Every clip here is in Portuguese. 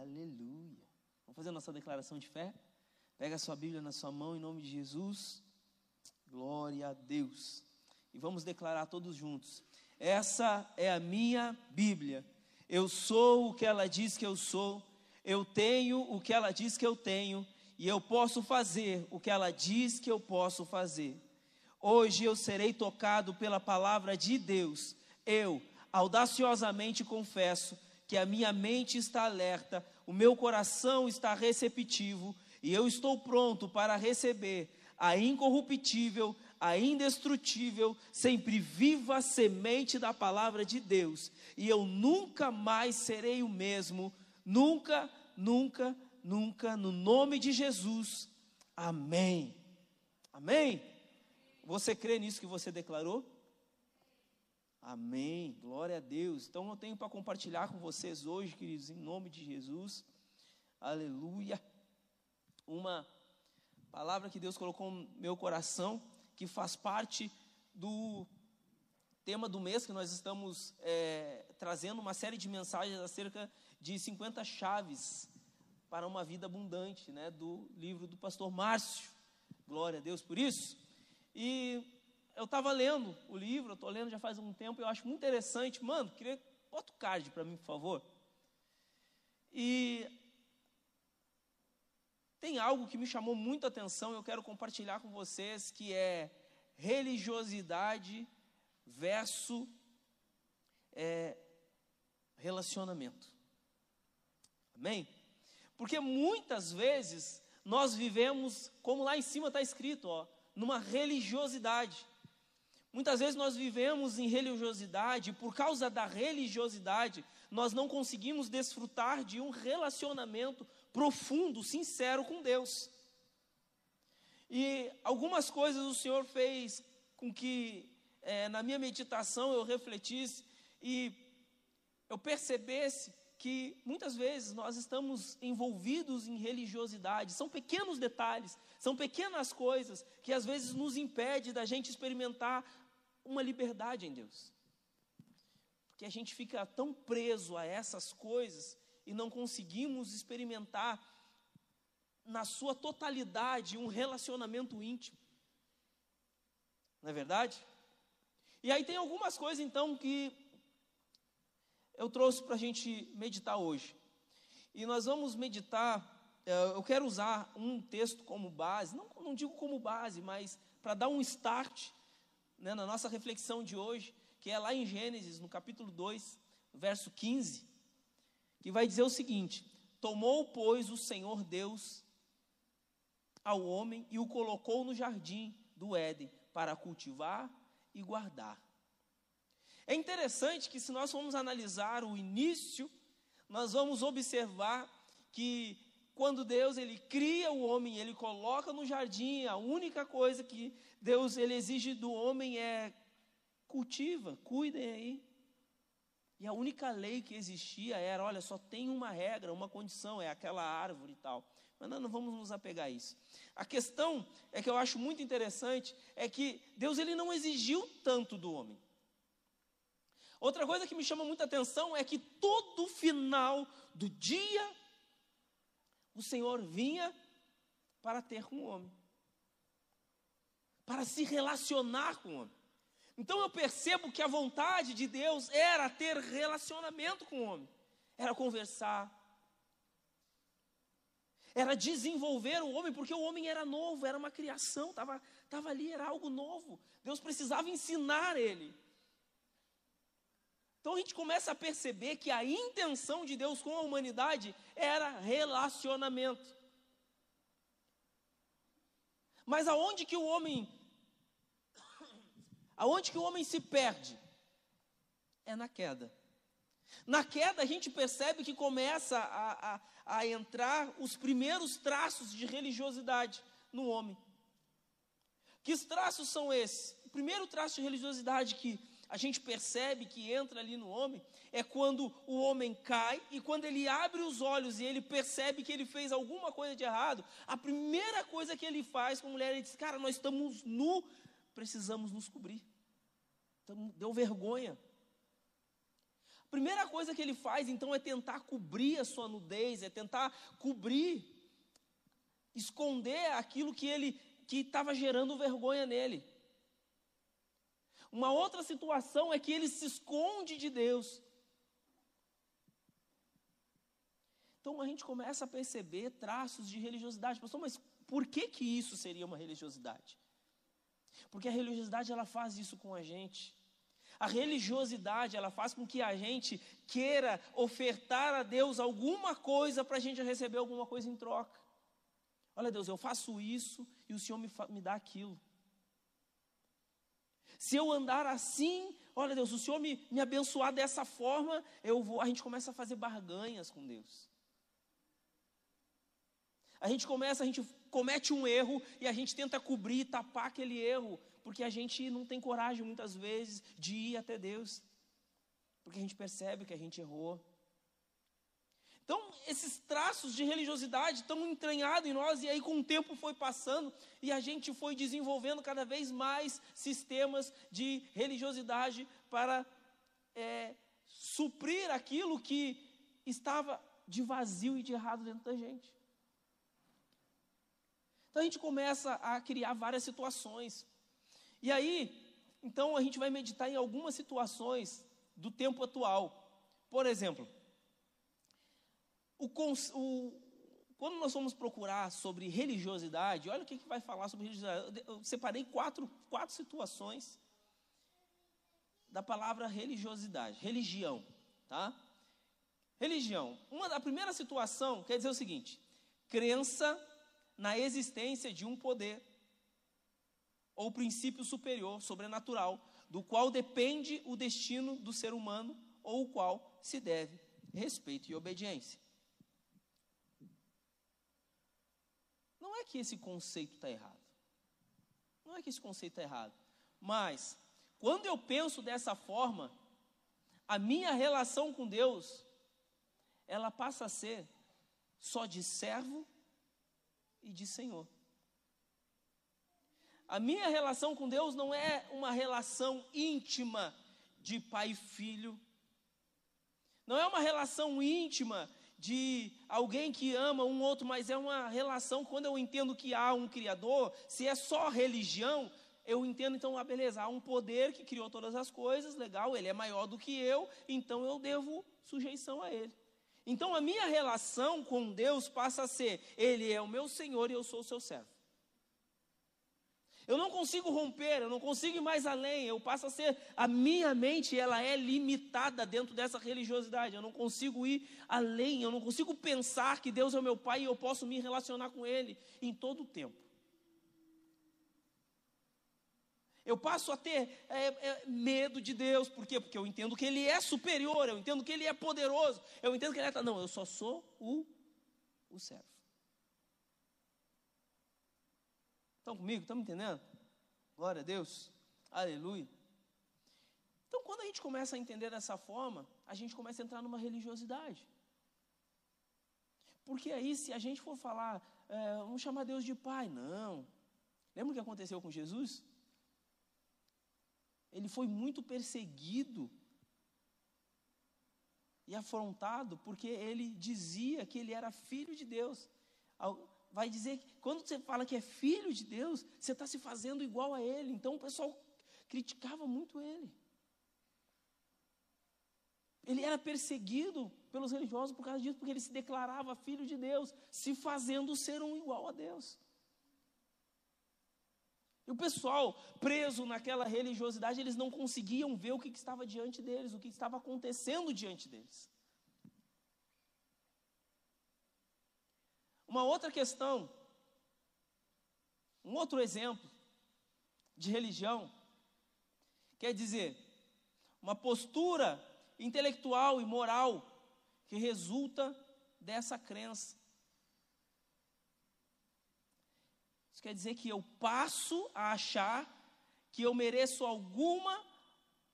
Aleluia. Vamos fazer a nossa declaração de fé? Pega a sua Bíblia na sua mão em nome de Jesus. Glória a Deus. E vamos declarar todos juntos. Essa é a minha Bíblia. Eu sou o que ela diz que eu sou. Eu tenho o que ela diz que eu tenho. E eu posso fazer o que ela diz que eu posso fazer. Hoje eu serei tocado pela palavra de Deus. Eu audaciosamente confesso que a minha mente está alerta, o meu coração está receptivo e eu estou pronto para receber a incorruptível, a indestrutível, sempre viva semente da palavra de Deus, e eu nunca mais serei o mesmo, nunca, nunca, nunca, no nome de Jesus. Amém. Amém. Você crê nisso que você declarou? Amém. Glória a Deus. Então eu tenho para compartilhar com vocês hoje, queridos, em nome de Jesus. Aleluia. Uma palavra que Deus colocou no meu coração, que faz parte do tema do mês que nós estamos é, trazendo uma série de mensagens acerca de 50 chaves para uma vida abundante, né, do livro do pastor Márcio. Glória a Deus por isso. E eu estava lendo o livro, eu estou lendo já faz um tempo, eu acho muito interessante. Mano, queria. Bota o card para mim, por favor. E tem algo que me chamou muito a atenção, eu quero compartilhar com vocês, que é religiosidade versus é, relacionamento. Amém? Porque muitas vezes nós vivemos, como lá em cima está escrito, ó, numa religiosidade. Muitas vezes nós vivemos em religiosidade, por causa da religiosidade, nós não conseguimos desfrutar de um relacionamento profundo, sincero com Deus. E algumas coisas o Senhor fez com que, é, na minha meditação, eu refletisse e eu percebesse que muitas vezes nós estamos envolvidos em religiosidade, são pequenos detalhes, são pequenas coisas que às vezes nos impede da gente experimentar uma liberdade em Deus. Porque a gente fica tão preso a essas coisas e não conseguimos experimentar na sua totalidade um relacionamento íntimo. Não é verdade? E aí tem algumas coisas então que eu trouxe para a gente meditar hoje. E nós vamos meditar, eh, eu quero usar um texto como base, não, não digo como base, mas para dar um start né, na nossa reflexão de hoje, que é lá em Gênesis, no capítulo 2, verso 15, que vai dizer o seguinte: Tomou, pois, o Senhor Deus ao homem e o colocou no jardim do Éden para cultivar e guardar. É interessante que, se nós formos analisar o início, nós vamos observar que quando Deus ele cria o homem, ele coloca no jardim, a única coisa que Deus ele exige do homem é cultiva, cuidem aí. E a única lei que existia era, olha, só tem uma regra, uma condição, é aquela árvore e tal. Mas nós não vamos nos apegar a isso. A questão é que eu acho muito interessante é que Deus ele não exigiu tanto do homem. Outra coisa que me chama muita atenção é que todo final do dia o Senhor vinha para ter com o homem, para se relacionar com o homem. Então eu percebo que a vontade de Deus era ter relacionamento com o homem, era conversar, era desenvolver o homem, porque o homem era novo, era uma criação, estava tava ali, era algo novo. Deus precisava ensinar ele. Então a gente começa a perceber que a intenção de Deus com a humanidade era relacionamento. Mas aonde que o homem aonde que o homem se perde? É na queda. Na queda a gente percebe que começa a, a, a entrar os primeiros traços de religiosidade no homem. Que traços são esses? O primeiro traço de religiosidade que a gente percebe que entra ali no homem é quando o homem cai e quando ele abre os olhos e ele percebe que ele fez alguma coisa de errado, a primeira coisa que ele faz com a mulher, ele diz: Cara, nós estamos nu, precisamos nos cobrir. Deu vergonha. Primeira coisa que ele faz, então, é tentar cobrir a sua nudez, é tentar cobrir, esconder aquilo que ele que estava gerando vergonha nele. Uma outra situação é que ele se esconde de Deus. Então a gente começa a perceber traços de religiosidade. Pastor, mas por que que isso seria uma religiosidade? Porque a religiosidade ela faz isso com a gente. A religiosidade ela faz com que a gente queira ofertar a Deus alguma coisa para a gente receber alguma coisa em troca. Olha, Deus, eu faço isso e o Senhor me, me dá aquilo. Se eu andar assim, olha Deus, o Senhor me, me abençoar dessa forma, eu vou. A gente começa a fazer barganhas com Deus. A gente começa, a gente comete um erro e a gente tenta cobrir, tapar aquele erro, porque a gente não tem coragem muitas vezes de ir até Deus, porque a gente percebe que a gente errou. Então, esses traços de religiosidade estão entranhados em nós, e aí, com o tempo, foi passando, e a gente foi desenvolvendo cada vez mais sistemas de religiosidade para é, suprir aquilo que estava de vazio e de errado dentro da gente. Então, a gente começa a criar várias situações. E aí, então, a gente vai meditar em algumas situações do tempo atual. Por exemplo, o, o, quando nós vamos procurar sobre religiosidade, olha o que, que vai falar sobre religiosidade. Eu separei quatro, quatro situações da palavra religiosidade, religião, tá? Religião. Uma a primeira situação quer dizer o seguinte: crença na existência de um poder ou princípio superior, sobrenatural, do qual depende o destino do ser humano ou o qual se deve respeito e obediência. É que esse conceito está errado. Não é que esse conceito está errado. Mas, quando eu penso dessa forma, a minha relação com Deus, ela passa a ser só de servo e de Senhor. A minha relação com Deus não é uma relação íntima de pai e filho. Não é uma relação íntima de alguém que ama um outro, mas é uma relação, quando eu entendo que há um Criador, se é só religião, eu entendo então, ah, beleza, há um poder que criou todas as coisas, legal, ele é maior do que eu, então eu devo sujeição a ele. Então a minha relação com Deus passa a ser: Ele é o meu Senhor e eu sou o seu servo. Eu não consigo romper, eu não consigo ir mais além. Eu passo a ser a minha mente, ela é limitada dentro dessa religiosidade. Eu não consigo ir além, eu não consigo pensar que Deus é o meu pai e eu posso me relacionar com ele em todo o tempo. Eu passo a ter é, é, medo de Deus, por quê? Porque eu entendo que Ele é superior, eu entendo que Ele é poderoso, eu entendo que Ele é. Não, eu só sou o, o servo. Estão comigo? Estão me entendendo? Glória a Deus. Aleluia. Então, quando a gente começa a entender dessa forma, a gente começa a entrar numa religiosidade. Porque aí, se a gente for falar, é, vamos chamar Deus de Pai, não. Lembra o que aconteceu com Jesus? Ele foi muito perseguido e afrontado porque ele dizia que ele era filho de Deus vai dizer que quando você fala que é filho de Deus, você está se fazendo igual a ele. Então o pessoal criticava muito ele. Ele era perseguido pelos religiosos por causa disso, porque ele se declarava filho de Deus, se fazendo ser um igual a Deus. E o pessoal preso naquela religiosidade, eles não conseguiam ver o que, estava diante deles, o que estava acontecendo diante deles. Uma outra questão, um outro exemplo de religião, quer dizer, uma postura intelectual e moral que resulta dessa crença. Isso quer dizer que eu passo a achar que eu mereço alguma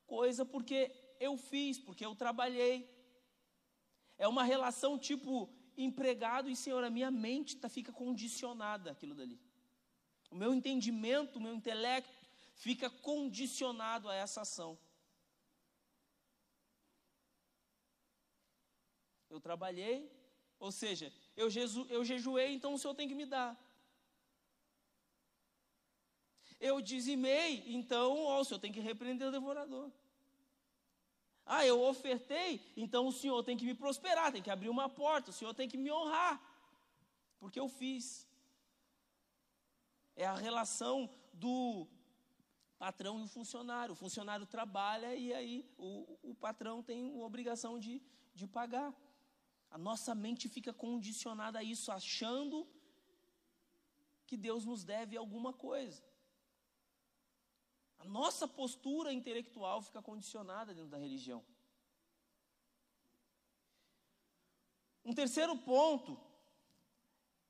coisa porque eu fiz, porque eu trabalhei. É uma relação tipo empregado e, Senhor, a minha mente tá, fica condicionada aquilo dali. O meu entendimento, o meu intelecto fica condicionado a essa ação. Eu trabalhei, ou seja, eu, jeju, eu jejuei, então o Senhor tem que me dar. Eu dizimei, então ó, o Senhor tem que repreender o devorador. Ah, eu ofertei, então o Senhor tem que me prosperar, tem que abrir uma porta, o Senhor tem que me honrar, porque eu fiz. É a relação do patrão e o funcionário. O funcionário trabalha e aí o, o patrão tem a obrigação de, de pagar. A nossa mente fica condicionada a isso, achando que Deus nos deve alguma coisa. Nossa postura intelectual fica condicionada dentro da religião. Um terceiro ponto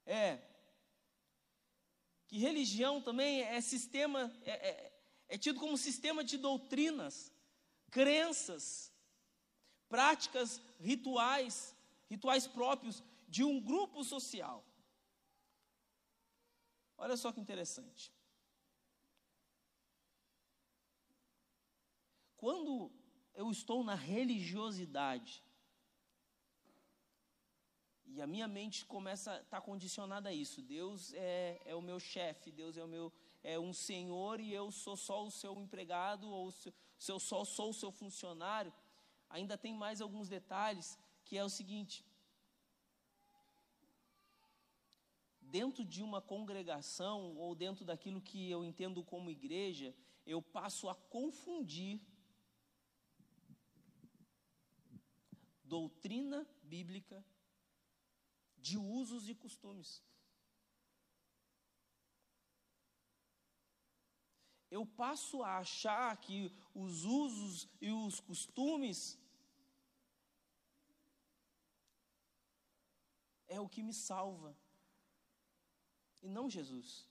é que religião também é sistema, é, é, é tido como sistema de doutrinas, crenças, práticas rituais, rituais próprios de um grupo social. Olha só que interessante. Quando eu estou na religiosidade, e a minha mente começa a estar tá condicionada a isso. Deus é, é o meu chefe, Deus é o meu é um senhor e eu sou só o seu empregado ou se, se eu só sou o seu funcionário. Ainda tem mais alguns detalhes que é o seguinte: dentro de uma congregação ou dentro daquilo que eu entendo como igreja, eu passo a confundir doutrina bíblica de usos e costumes. Eu passo a achar que os usos e os costumes é o que me salva, e não Jesus.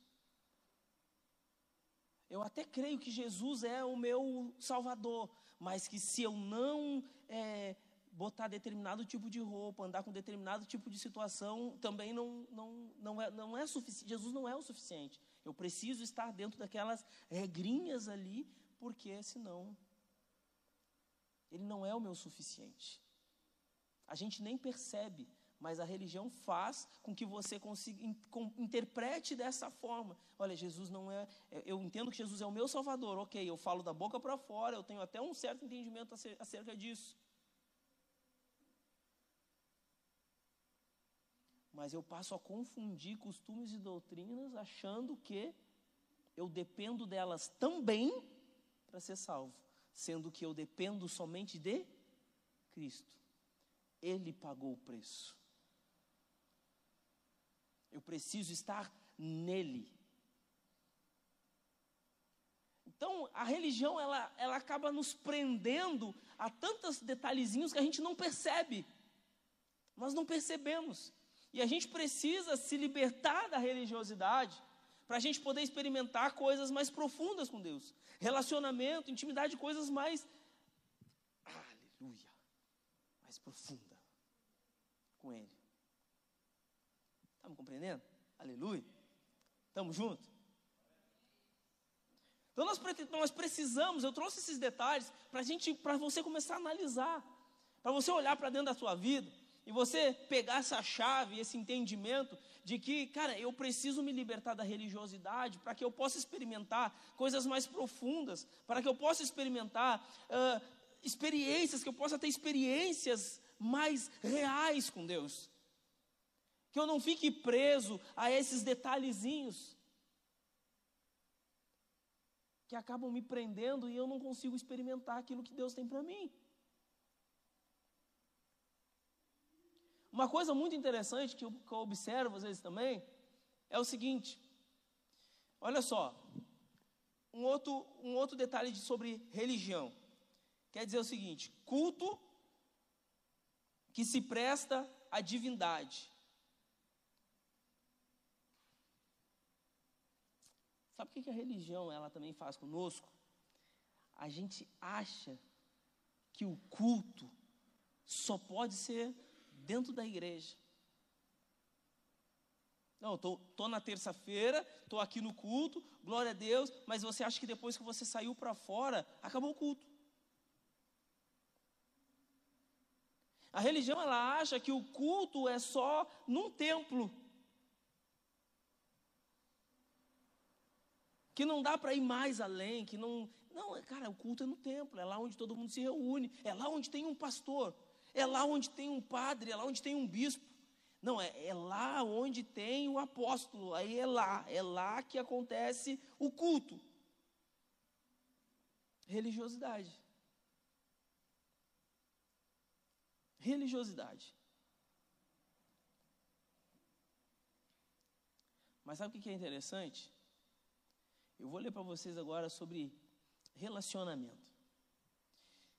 Eu até creio que Jesus é o meu Salvador, mas que se eu não é, botar determinado tipo de roupa, andar com determinado tipo de situação, também não, não, não, é, não é suficiente. Jesus não é o suficiente. Eu preciso estar dentro daquelas regrinhas ali, porque senão ele não é o meu suficiente. A gente nem percebe, mas a religião faz com que você consiga interprete dessa forma. Olha, Jesus não é, é, eu entendo que Jesus é o meu Salvador, ok, eu falo da boca para fora, eu tenho até um certo entendimento acerca disso. Mas eu passo a confundir costumes e doutrinas achando que eu dependo delas também para ser salvo, sendo que eu dependo somente de Cristo. Ele pagou o preço. Eu preciso estar nele. Então, a religião ela, ela acaba nos prendendo a tantos detalhezinhos que a gente não percebe. Nós não percebemos. E a gente precisa se libertar da religiosidade para a gente poder experimentar coisas mais profundas com Deus. Relacionamento, intimidade, coisas mais. Aleluia! Mais profunda com Ele. Está me compreendendo? Aleluia! Estamos juntos? Então nós, nós precisamos, eu trouxe esses detalhes para gente, para você começar a analisar, para você olhar para dentro da sua vida e você pegar essa chave, esse entendimento de que, cara, eu preciso me libertar da religiosidade para que eu possa experimentar coisas mais profundas, para que eu possa experimentar uh, experiências, que eu possa ter experiências mais reais com Deus. Que eu não fique preso a esses detalhezinhos que acabam me prendendo e eu não consigo experimentar aquilo que Deus tem para mim. Uma coisa muito interessante que eu, que eu observo às vezes também é o seguinte: olha só, um outro, um outro detalhe de, sobre religião. Quer dizer o seguinte: culto que se presta à divindade. Sabe o que a religião ela também faz conosco? A gente acha que o culto só pode ser dentro da igreja. Não, tô, tô na terça-feira, estou aqui no culto, glória a Deus, mas você acha que depois que você saiu para fora, acabou o culto. A religião ela acha que o culto é só num templo. Que não dá para ir mais além, que não, não, cara, o culto é no templo, é lá onde todo mundo se reúne, é lá onde tem um pastor, é lá onde tem um padre, é lá onde tem um bispo. Não, é, é lá onde tem o apóstolo, aí é lá, é lá que acontece o culto. Religiosidade. Religiosidade. Mas sabe o que é interessante? Eu vou ler para vocês agora sobre relacionamento.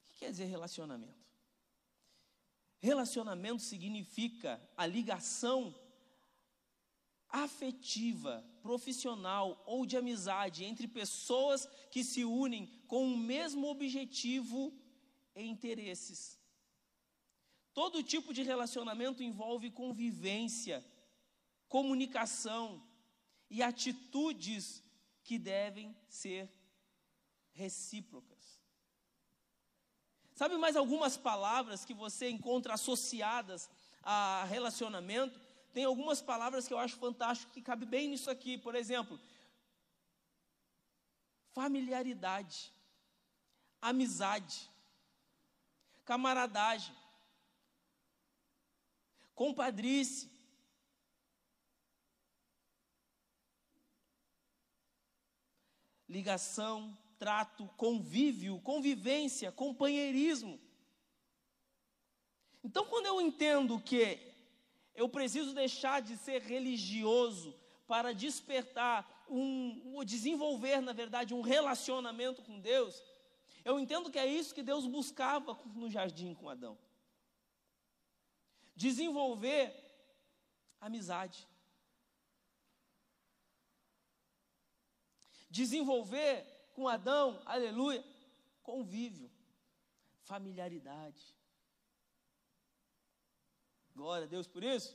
O que quer dizer relacionamento? Relacionamento significa a ligação afetiva, profissional ou de amizade entre pessoas que se unem com o mesmo objetivo e interesses. Todo tipo de relacionamento envolve convivência, comunicação e atitudes que devem ser recíprocas. Sabe mais algumas palavras que você encontra associadas a relacionamento? Tem algumas palavras que eu acho fantástico que cabe bem nisso aqui. Por exemplo, familiaridade, amizade, camaradagem, compadrice, ligação, trato, convívio, convivência, companheirismo. Então, quando eu entendo que eu preciso deixar de ser religioso para despertar um, desenvolver, na verdade, um relacionamento com Deus, eu entendo que é isso que Deus buscava no jardim com Adão. Desenvolver amizade. Desenvolver com Adão, aleluia, convívio, familiaridade. Glória a Deus por isso.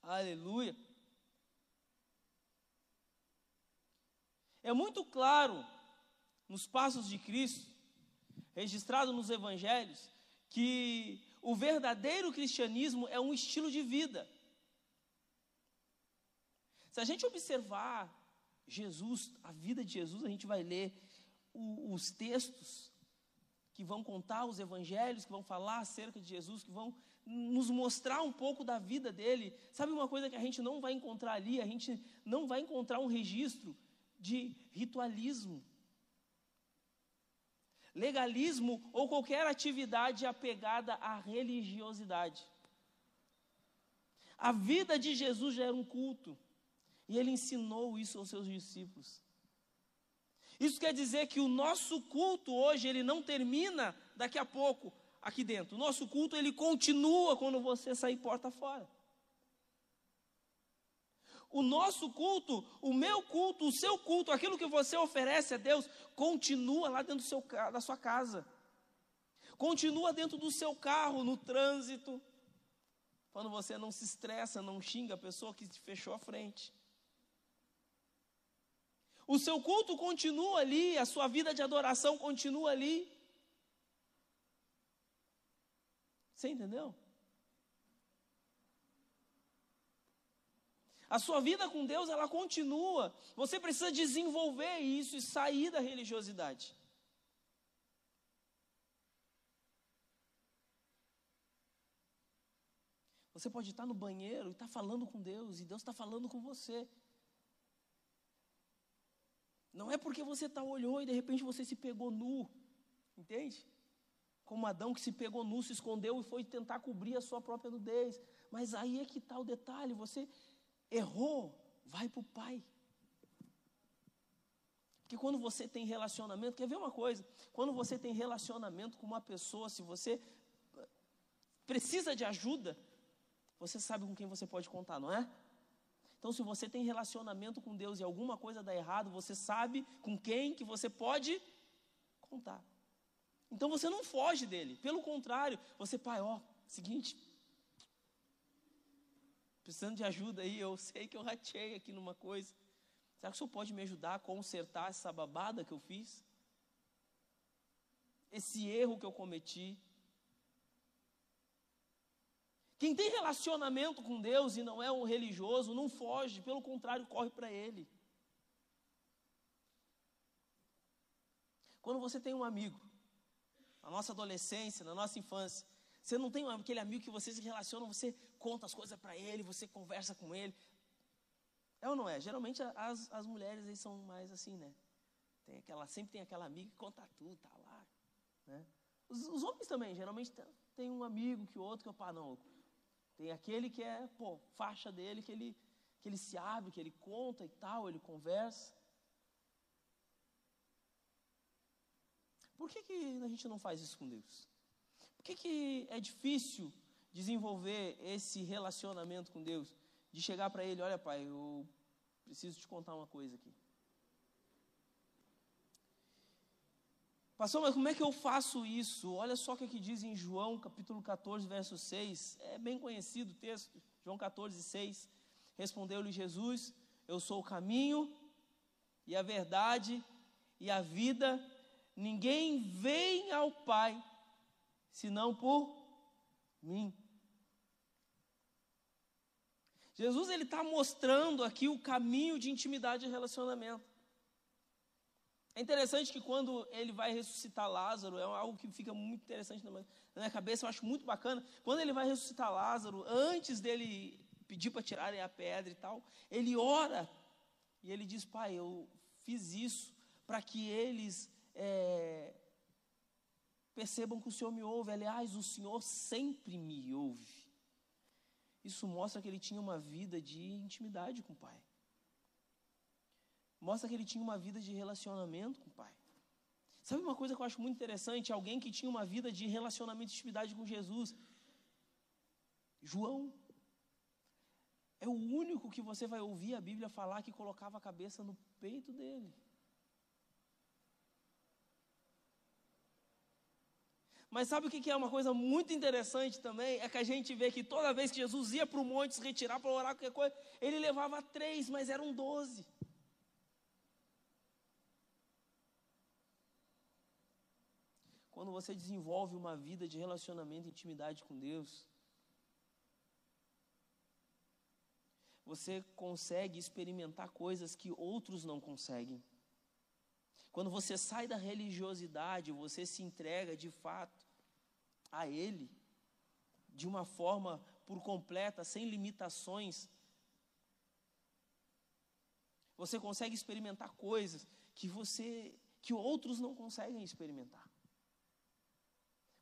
Aleluia. É muito claro nos passos de Cristo, registrado nos evangelhos, que o verdadeiro cristianismo é um estilo de vida. Se a gente observar Jesus, a vida de Jesus, a gente vai ler o, os textos que vão contar os evangelhos, que vão falar acerca de Jesus, que vão nos mostrar um pouco da vida dele. Sabe uma coisa que a gente não vai encontrar ali? A gente não vai encontrar um registro de ritualismo, legalismo ou qualquer atividade apegada à religiosidade. A vida de Jesus já era um culto. E ele ensinou isso aos seus discípulos. Isso quer dizer que o nosso culto hoje, ele não termina daqui a pouco aqui dentro. O nosso culto, ele continua quando você sair porta fora. O nosso culto, o meu culto, o seu culto, aquilo que você oferece a Deus, continua lá dentro seu, da sua casa. Continua dentro do seu carro, no trânsito. Quando você não se estressa, não xinga a pessoa que te fechou a frente. O seu culto continua ali, a sua vida de adoração continua ali. Você entendeu? A sua vida com Deus, ela continua. Você precisa desenvolver isso e sair da religiosidade. Você pode estar no banheiro e estar falando com Deus, e Deus está falando com você. Não é porque você tá olhou e de repente você se pegou nu, entende? Como Adão que se pegou nu, se escondeu e foi tentar cobrir a sua própria nudez. Mas aí é que está o detalhe: você errou, vai para o Pai. Porque quando você tem relacionamento, quer ver uma coisa? Quando você tem relacionamento com uma pessoa, se você precisa de ajuda, você sabe com quem você pode contar, não é? Então, se você tem relacionamento com Deus e alguma coisa dá errado, você sabe com quem que você pode contar. Então você não foge dele. Pelo contrário, você, pai, ó, seguinte, precisando de ajuda aí, eu sei que eu ratei aqui numa coisa. Será que o senhor pode me ajudar a consertar essa babada que eu fiz? Esse erro que eu cometi? Quem tem relacionamento com Deus e não é um religioso, não foge, pelo contrário, corre para Ele. Quando você tem um amigo, na nossa adolescência, na nossa infância, você não tem aquele amigo que você se relaciona, você conta as coisas para ele, você conversa com ele. É ou não é? Geralmente as, as mulheres aí são mais assim, né? Tem aquela, sempre tem aquela amiga que conta tudo, tá lá. Né? Os, os homens também, geralmente tem um amigo que outro que eu pá, não. Tem aquele que é, pô, faixa dele, que ele, que ele se abre, que ele conta e tal, ele conversa. Por que, que a gente não faz isso com Deus? Por que, que é difícil desenvolver esse relacionamento com Deus? De chegar para Ele, olha pai, eu preciso te contar uma coisa aqui. Pastor, mas como é que eu faço isso? Olha só o que aqui diz em João capítulo 14, verso 6. É bem conhecido o texto. João 14, 6. Respondeu-lhe Jesus: Eu sou o caminho e a verdade e a vida. Ninguém vem ao Pai senão por mim. Jesus ele está mostrando aqui o caminho de intimidade e relacionamento. É interessante que quando ele vai ressuscitar Lázaro, é algo que fica muito interessante na minha cabeça, eu acho muito bacana. Quando ele vai ressuscitar Lázaro, antes dele pedir para tirarem a pedra e tal, ele ora e ele diz: Pai, eu fiz isso para que eles é, percebam que o Senhor me ouve. Aliás, o Senhor sempre me ouve. Isso mostra que ele tinha uma vida de intimidade com o Pai mostra que ele tinha uma vida de relacionamento com o Pai. Sabe uma coisa que eu acho muito interessante? Alguém que tinha uma vida de relacionamento e intimidade com Jesus. João. É o único que você vai ouvir a Bíblia falar que colocava a cabeça no peito dele. Mas sabe o que é uma coisa muito interessante também? É que a gente vê que toda vez que Jesus ia para o monte se retirar para orar qualquer coisa, ele levava três, mas eram doze. Quando você desenvolve uma vida de relacionamento e intimidade com Deus, você consegue experimentar coisas que outros não conseguem. Quando você sai da religiosidade, você se entrega de fato a Ele, de uma forma por completa, sem limitações. Você consegue experimentar coisas que você que outros não conseguem experimentar.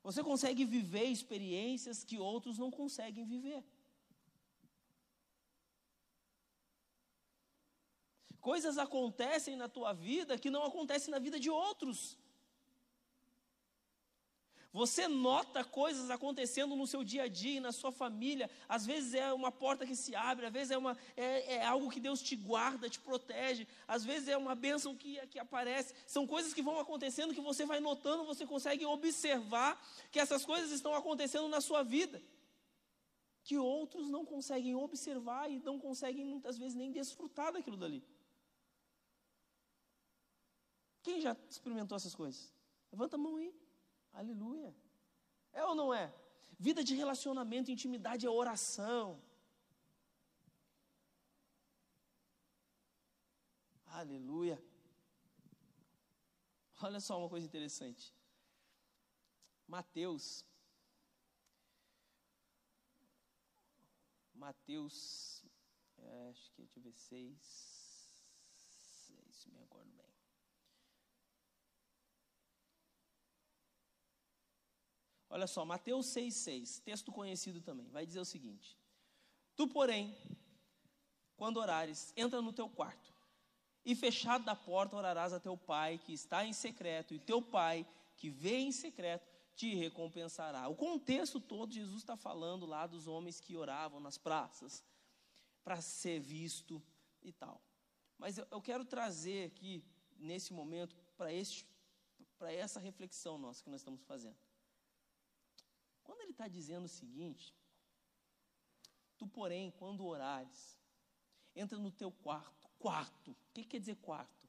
Você consegue viver experiências que outros não conseguem viver. Coisas acontecem na tua vida que não acontecem na vida de outros. Você nota coisas acontecendo no seu dia a dia, na sua família. Às vezes é uma porta que se abre, às vezes é, uma, é, é algo que Deus te guarda, te protege. Às vezes é uma bênção que, que aparece. São coisas que vão acontecendo que você vai notando, você consegue observar que essas coisas estão acontecendo na sua vida. Que outros não conseguem observar e não conseguem muitas vezes nem desfrutar daquilo dali. Quem já experimentou essas coisas? Levanta a mão aí. Aleluia. É ou não é? Vida de relacionamento, intimidade é oração. Aleluia. Olha só uma coisa interessante. Mateus. Mateus, é, acho que eu ver, seis, seis, me acordo bem. Olha só, Mateus 6,6, texto conhecido também, vai dizer o seguinte: Tu, porém, quando orares, entra no teu quarto, e fechado da porta orarás a teu pai que está em secreto, e teu pai que vê em secreto te recompensará. O contexto todo, Jesus está falando lá dos homens que oravam nas praças, para ser visto e tal. Mas eu, eu quero trazer aqui, nesse momento, para essa reflexão nossa que nós estamos fazendo. Quando ele está dizendo o seguinte, tu, porém, quando orares, entra no teu quarto. Quarto. O que quer dizer quarto?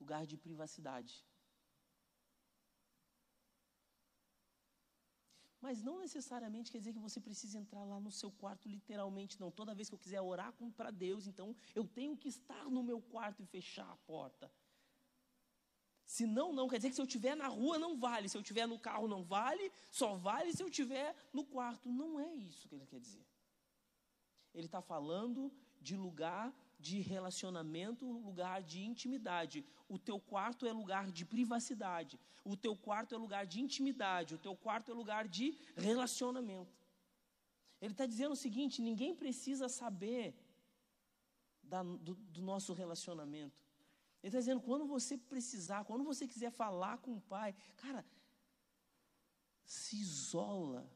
Lugar de privacidade. Mas não necessariamente quer dizer que você precisa entrar lá no seu quarto, literalmente, não. Toda vez que eu quiser orar para Deus, então eu tenho que estar no meu quarto e fechar a porta. Se não, não, quer dizer que se eu estiver na rua não vale, se eu estiver no carro não vale, só vale se eu estiver no quarto. Não é isso que ele quer dizer. Ele está falando de lugar de relacionamento, lugar de intimidade. O teu quarto é lugar de privacidade. O teu quarto é lugar de intimidade. O teu quarto é lugar de relacionamento. Ele está dizendo o seguinte: ninguém precisa saber da, do, do nosso relacionamento. Ele está dizendo, quando você precisar, quando você quiser falar com o pai, cara, se isola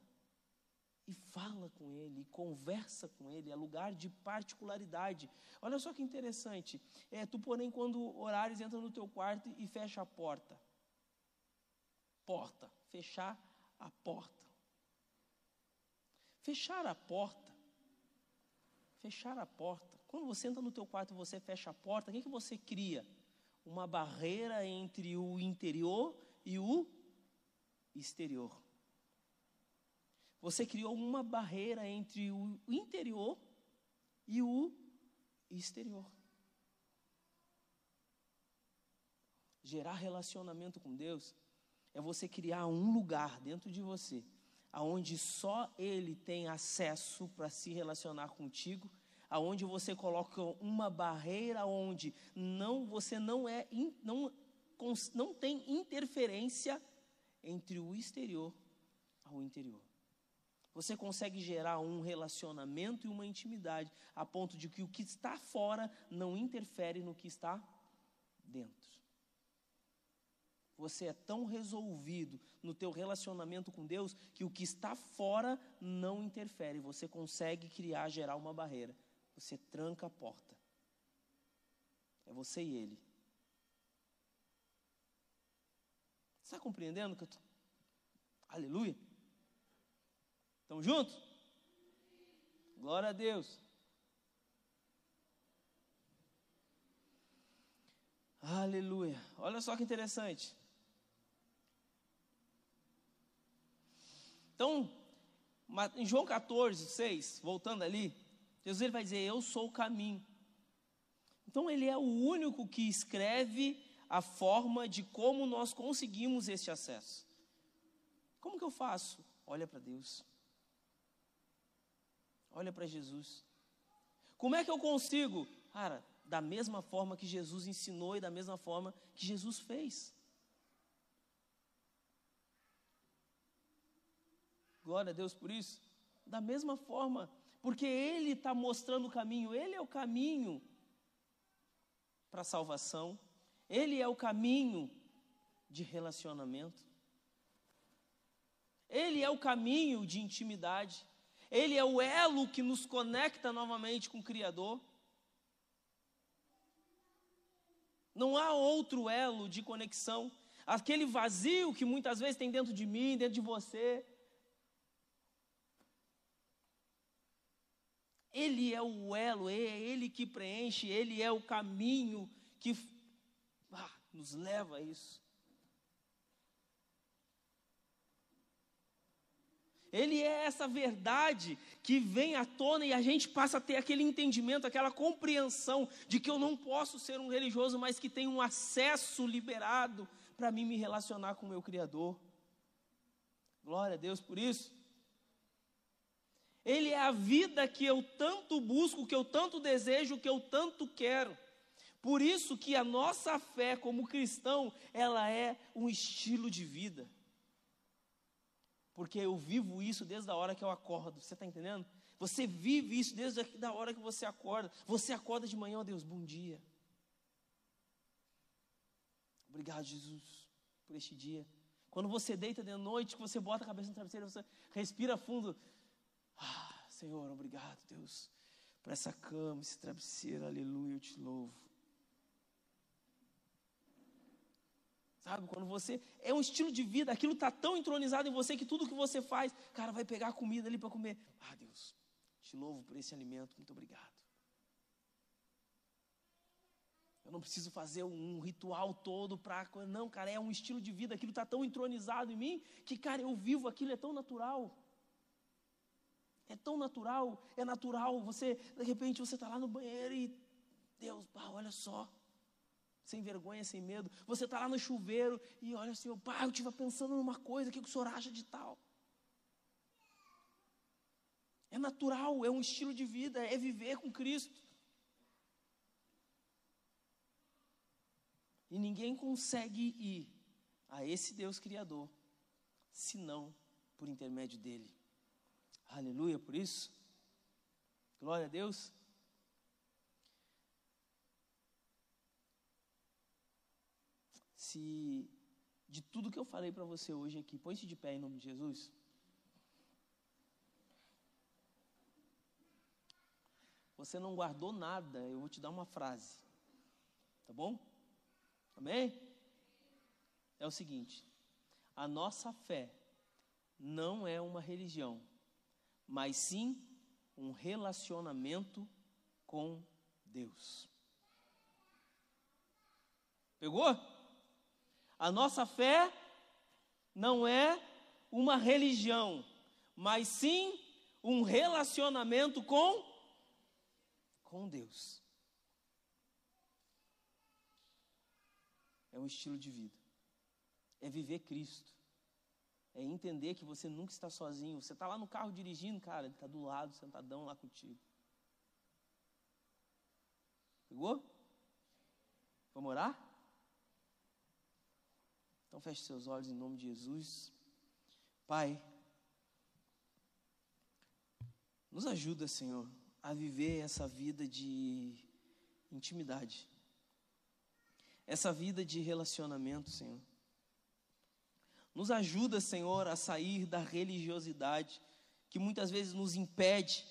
e fala com ele, e conversa com ele, é lugar de particularidade. Olha só que interessante. É, tu, porém, quando orares, entra no teu quarto e fecha a porta. Porta. Fechar a porta. Fechar a porta. Fechar a porta. Quando você entra no teu quarto você fecha a porta, o que, que você cria? Uma barreira entre o interior e o exterior. Você criou uma barreira entre o interior e o exterior. Gerar relacionamento com Deus é você criar um lugar dentro de você, aonde só Ele tem acesso para se relacionar contigo, aonde você coloca uma barreira onde não você não é não não tem interferência entre o exterior ao interior. Você consegue gerar um relacionamento e uma intimidade a ponto de que o que está fora não interfere no que está dentro. Você é tão resolvido no teu relacionamento com Deus que o que está fora não interfere. Você consegue criar, gerar uma barreira. Você tranca a porta. É você e ele. Está compreendendo que eu tô... Aleluia? Estamos juntos? Glória a Deus. Aleluia. Olha só que interessante. Então, em João 14, 6, voltando ali, Jesus ele vai dizer: Eu sou o caminho. Então, ele é o único que escreve a forma de como nós conseguimos este acesso. Como que eu faço? Olha para Deus. Olha para Jesus. Como é que eu consigo? Cara, da mesma forma que Jesus ensinou e da mesma forma que Jesus fez. Glória a Deus por isso. Da mesma forma, porque Ele está mostrando o caminho, Ele é o caminho para a salvação, Ele é o caminho de relacionamento, Ele é o caminho de intimidade. Ele é o elo que nos conecta novamente com o Criador. Não há outro elo de conexão. Aquele vazio que muitas vezes tem dentro de mim, dentro de você. Ele é o elo, é Ele que preenche, Ele é o caminho que ah, nos leva a isso. Ele é essa verdade que vem à tona e a gente passa a ter aquele entendimento, aquela compreensão de que eu não posso ser um religioso, mas que tenho um acesso liberado para mim me relacionar com o meu Criador. Glória a Deus por isso. Ele é a vida que eu tanto busco, que eu tanto desejo, que eu tanto quero. Por isso que a nossa fé como cristão, ela é um estilo de vida porque eu vivo isso desde a hora que eu acordo. Você está entendendo? Você vive isso desde a hora que você acorda. Você acorda de manhã, ó Deus, bom dia. Obrigado, Jesus, por este dia. Quando você deita de noite, que você bota a cabeça no travesseiro, você respira fundo. Senhor, obrigado, Deus, por essa cama, esse travesseiro, aleluia, eu te louvo. Sabe, quando você. É um estilo de vida, aquilo está tão entronizado em você que tudo que você faz, cara, vai pegar comida ali para comer. Ah, Deus, te louvo por esse alimento, muito obrigado. Eu não preciso fazer um ritual todo para. Não, cara, é um estilo de vida. Aquilo está tão entronizado em mim que, cara, eu vivo aquilo, é tão natural. É tão natural, é natural. Você, de repente, você está lá no banheiro e. Deus, pá, olha só. Sem vergonha, sem medo. Você está lá no chuveiro e olha assim, pai, eu estive pensando numa coisa, o que o senhor acha de tal? É natural, é um estilo de vida, é viver com Cristo. E ninguém consegue ir a esse Deus Criador, senão por intermédio dele. Aleluia por isso. Glória a Deus. Se de tudo que eu falei para você hoje aqui, põe-se de pé em nome de Jesus. Você não guardou nada, eu vou te dar uma frase. Tá bom? Amém? É o seguinte: a nossa fé não é uma religião, mas sim um relacionamento com Deus. Pegou? A nossa fé não é uma religião, mas sim um relacionamento com com Deus. é um estilo de vida. É viver Cristo. É entender que você nunca está sozinho. Você está lá no carro dirigindo, cara, ele está do lado, sentadão lá contigo. Pegou? Vamos orar? Então feche seus olhos em nome de Jesus. Pai, nos ajuda, Senhor, a viver essa vida de intimidade essa vida de relacionamento, Senhor. Nos ajuda, Senhor, a sair da religiosidade que muitas vezes nos impede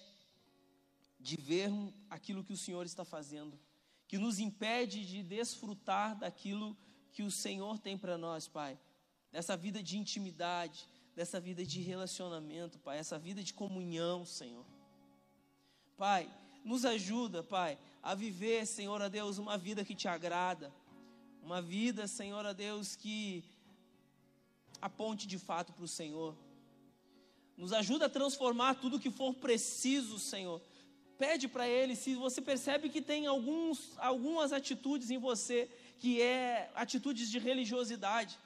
de ver aquilo que o Senhor está fazendo, que nos impede de desfrutar daquilo que o Senhor tem para nós, Pai. Dessa vida de intimidade, dessa vida de relacionamento, Pai, essa vida de comunhão, Senhor. Pai, nos ajuda, Pai, a viver, Senhor, a Deus, uma vida que te agrada uma vida, Senhor, a Deus, que aponte de fato para o Senhor. Nos ajuda a transformar tudo que for preciso, Senhor. Pede para Ele, se você percebe que tem alguns, algumas atitudes em você que é atitudes de religiosidade,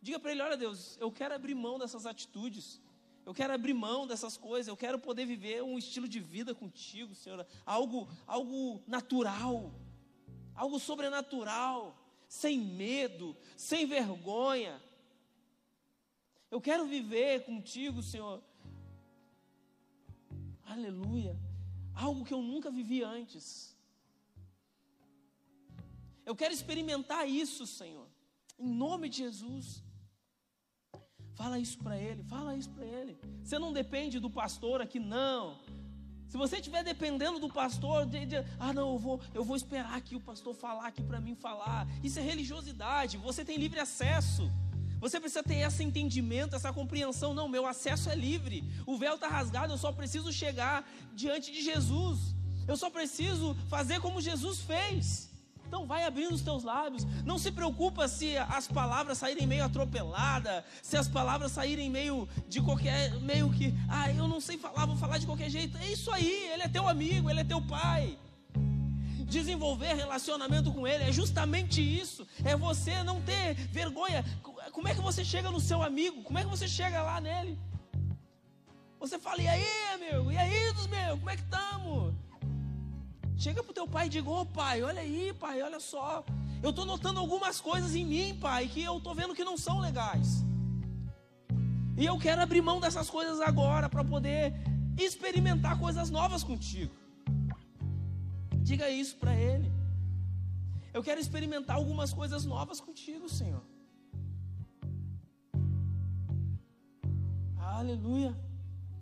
diga para Ele: olha, Deus, eu quero abrir mão dessas atitudes. Eu quero abrir mão dessas coisas, eu quero poder viver um estilo de vida contigo, Senhor, algo, algo natural, algo sobrenatural sem medo, sem vergonha. Eu quero viver contigo, Senhor. Aleluia. Algo que eu nunca vivi antes. Eu quero experimentar isso, Senhor. Em nome de Jesus. Fala isso para ele, fala isso para ele. Você não depende do pastor aqui, não. Se você estiver dependendo do pastor, de, de, ah, não, eu vou, eu vou esperar que o pastor falar aqui para mim falar. Isso é religiosidade. Você tem livre acesso. Você precisa ter esse entendimento, essa compreensão. Não, meu acesso é livre. O véu está rasgado, eu só preciso chegar diante de Jesus. Eu só preciso fazer como Jesus fez. Então vai abrindo os teus lábios. Não se preocupa se as palavras saírem meio atropelada, se as palavras saírem meio de qualquer, meio que, ah, eu não sei falar, vou falar de qualquer jeito. É isso aí, ele é teu amigo, ele é teu pai. Desenvolver relacionamento com ele é justamente isso. É você não ter vergonha. Como é que você chega no seu amigo? Como é que você chega lá nele? Você fala, e aí, amigo? E aí, dos meus? Como é que estamos? Chega para o teu pai e diga: Ô oh, pai, olha aí, pai, olha só. Eu estou notando algumas coisas em mim, pai, que eu estou vendo que não são legais. E eu quero abrir mão dessas coisas agora para poder experimentar coisas novas contigo. Diga isso para ele. Eu quero experimentar algumas coisas novas contigo, Senhor. Aleluia.